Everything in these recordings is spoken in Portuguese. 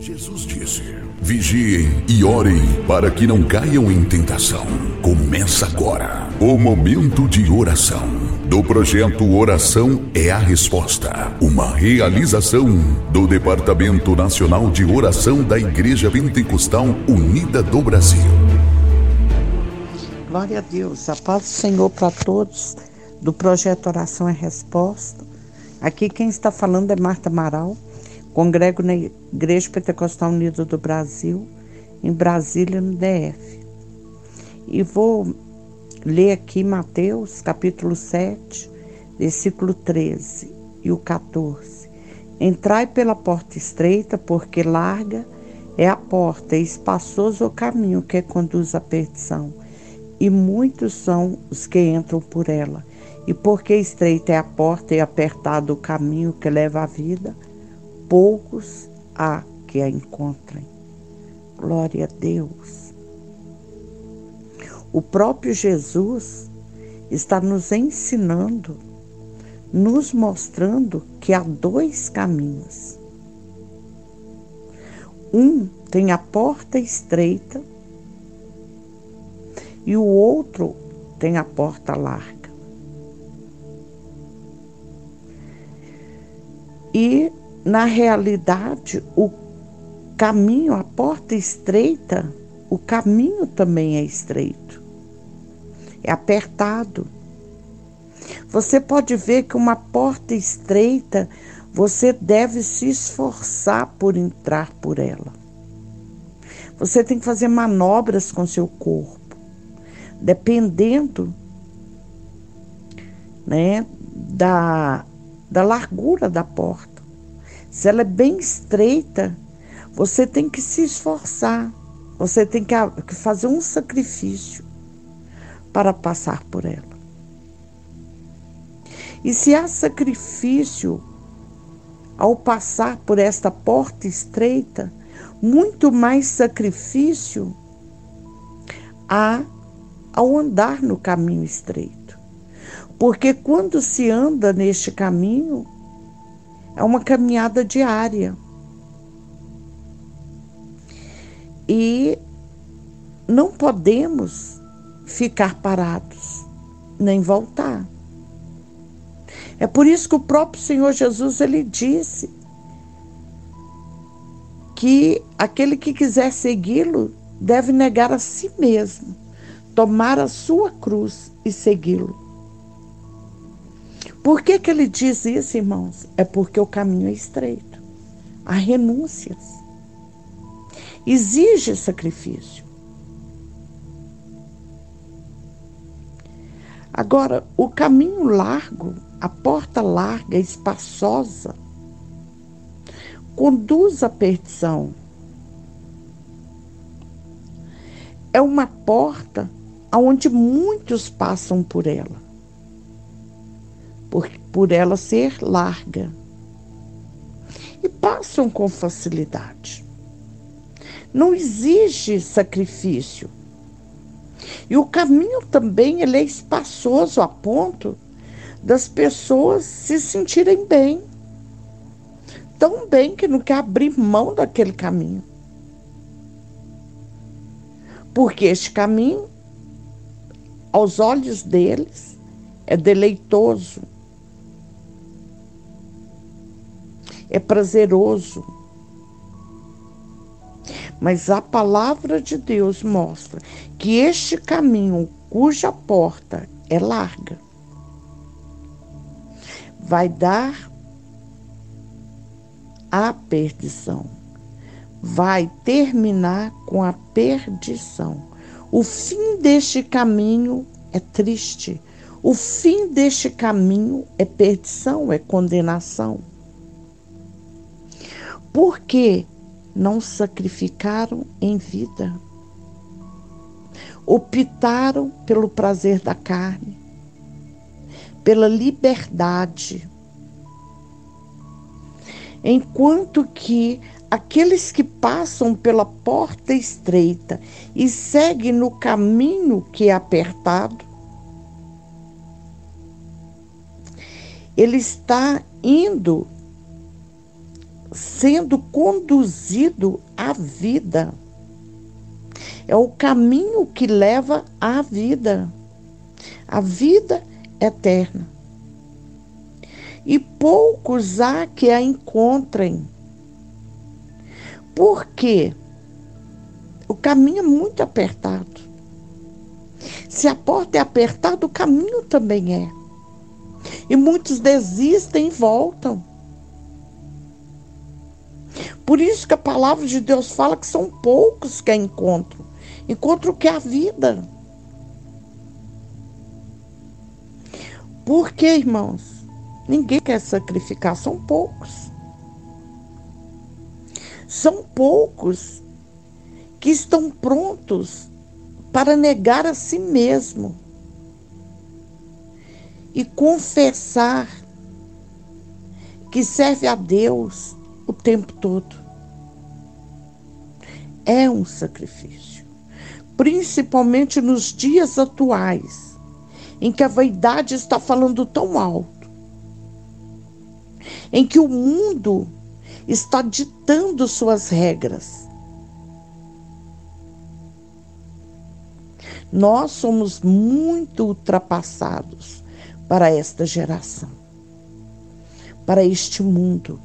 Jesus disse: Vigiem e orem para que não caiam em tentação. Começa agora o momento de oração do projeto Oração é a Resposta, uma realização do Departamento Nacional de Oração da Igreja Pentecostal Unida do Brasil. Glória a Deus, a paz do Senhor para todos do projeto Oração é Resposta. Aqui quem está falando é Marta Amaral Congrego na Igreja Pentecostal Unida do Brasil, em Brasília, no DF. E vou ler aqui Mateus, capítulo 7, versículo 13 e o 14. Entrai pela porta estreita, porque larga é a porta, e espaçoso o caminho que conduz à perdição, e muitos são os que entram por ela. E porque estreita é a porta e apertado o caminho que leva à vida, poucos há que a encontrem. Glória a Deus. O próprio Jesus está nos ensinando, nos mostrando que há dois caminhos. Um tem a porta estreita e o outro tem a porta larga. E na realidade, o caminho, a porta estreita, o caminho também é estreito, é apertado. Você pode ver que uma porta estreita, você deve se esforçar por entrar por ela. Você tem que fazer manobras com seu corpo, dependendo né, da, da largura da porta. Se ela é bem estreita, você tem que se esforçar, você tem que fazer um sacrifício para passar por ela. E se há sacrifício ao passar por esta porta estreita, muito mais sacrifício há ao andar no caminho estreito. Porque quando se anda neste caminho, é uma caminhada diária. E não podemos ficar parados, nem voltar. É por isso que o próprio Senhor Jesus ele disse que aquele que quiser segui-lo deve negar a si mesmo, tomar a sua cruz e segui-lo. Por que, que ele diz isso, irmãos? É porque o caminho é estreito. Há renúncias. Exige sacrifício. Agora, o caminho largo, a porta larga, espaçosa, conduz à perdição. É uma porta onde muitos passam por ela por, por ela ser larga. E passam com facilidade. Não exige sacrifício. E o caminho também ele é espaçoso a ponto das pessoas se sentirem bem. Tão bem que não quer abrir mão daquele caminho. Porque este caminho, aos olhos deles, é deleitoso, é prazeroso. Mas a palavra de Deus mostra que este caminho, cuja porta é larga, vai dar a perdição, vai terminar com a perdição. O fim deste caminho é triste. O fim deste caminho é perdição, é condenação. Por que não sacrificaram em vida? Optaram pelo prazer da carne, pela liberdade. Enquanto que aqueles que passam pela porta estreita e seguem no caminho que é apertado, ele está indo sendo conduzido à vida. É o caminho que leva à vida, a vida eterna. E poucos há que a encontrem. Por quê? O caminho é muito apertado. Se a porta é apertada, o caminho também é. E muitos desistem e voltam. Por isso que a palavra de Deus fala que são poucos que a encontram. Encontram o que é a vida. Por que, irmãos? Ninguém quer sacrificar, são poucos. São poucos que estão prontos para negar a si mesmo e confessar que serve a Deus o tempo todo. É um sacrifício, principalmente nos dias atuais, em que a vaidade está falando tão alto, em que o mundo está ditando suas regras. Nós somos muito ultrapassados para esta geração, para este mundo.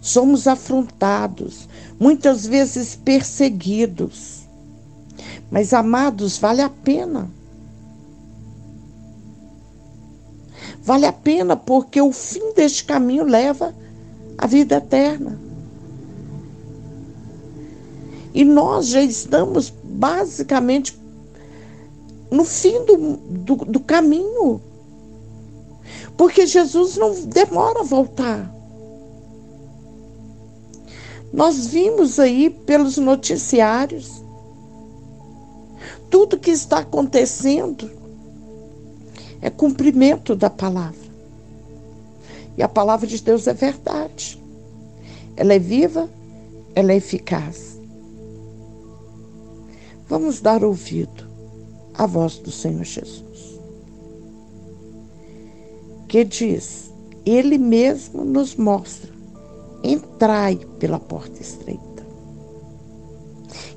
Somos afrontados, muitas vezes perseguidos. Mas, amados, vale a pena. Vale a pena porque o fim deste caminho leva à vida eterna. E nós já estamos basicamente no fim do, do, do caminho. Porque Jesus não demora a voltar. Nós vimos aí pelos noticiários tudo que está acontecendo é cumprimento da palavra. E a palavra de Deus é verdade. Ela é viva, ela é eficaz. Vamos dar ouvido a voz do Senhor Jesus. Que diz: Ele mesmo nos mostra, entrai pela porta estreita.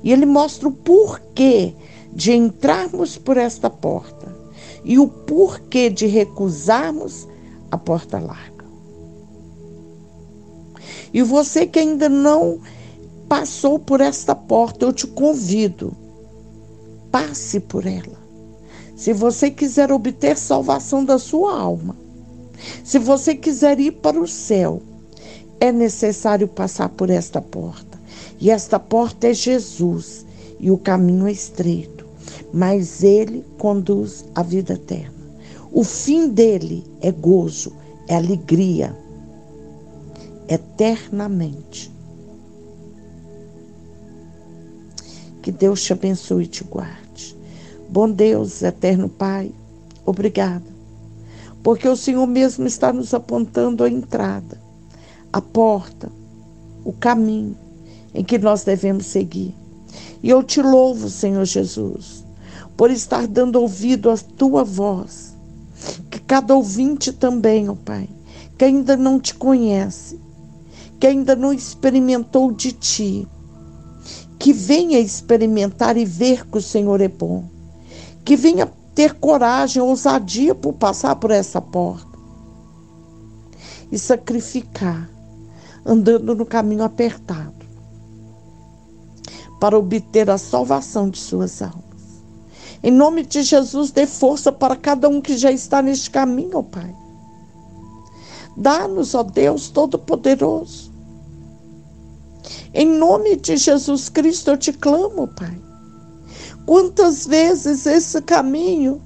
E ele mostra o porquê de entrarmos por esta porta e o porquê de recusarmos a porta larga. E você que ainda não passou por esta porta, eu te convido passe por ela. Se você quiser obter salvação da sua alma, se você quiser ir para o céu, é necessário passar por esta porta. E esta porta é Jesus, e o caminho é estreito, mas ele conduz à vida eterna. O fim dele é gozo, é alegria, eternamente. Que Deus te abençoe e te guarde. Bom Deus, eterno Pai, obrigada, porque o Senhor mesmo está nos apontando a entrada, a porta, o caminho em que nós devemos seguir. E eu te louvo, Senhor Jesus, por estar dando ouvido à tua voz. Que cada ouvinte também, ó oh Pai, que ainda não te conhece, que ainda não experimentou de ti, que venha experimentar e ver que o Senhor é bom que venha ter coragem, ousadia por passar por essa porta e sacrificar, andando no caminho apertado, para obter a salvação de suas almas. Em nome de Jesus, dê força para cada um que já está neste caminho, ó Pai. Dá-nos, ó Deus Todo-Poderoso. Em nome de Jesus Cristo, eu te clamo, Pai Quantas vezes esse caminho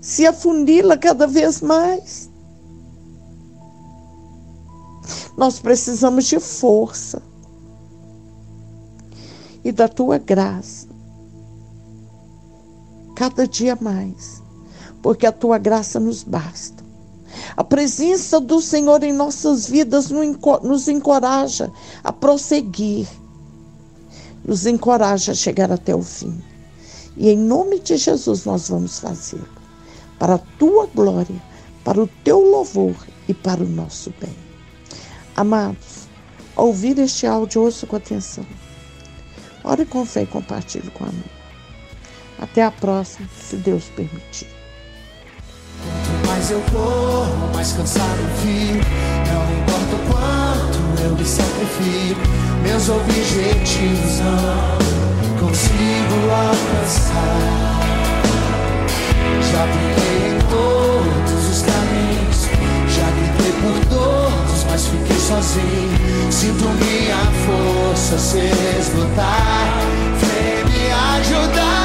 se afunila cada vez mais? Nós precisamos de força e da tua graça, cada dia mais, porque a tua graça nos basta. A presença do Senhor em nossas vidas nos encoraja a prosseguir, nos encoraja a chegar até o fim. E em nome de Jesus nós vamos fazê-lo. Para a tua glória, para o teu louvor e para o nosso bem. Amados, ouvir este áudio, ouça com atenção. Ore com fé e compartilhe com amor. Até a próxima, se Deus permitir. Quanto mais eu corro, mais cansado fico. Não importa o quanto eu me sacrifico, meus objetivos não consigo alcançar. Já brinquei em todos os caminhos, já gritei por todos, mas fiquei sozinho. Sinto minha força se esgotar. Vem me ajudar.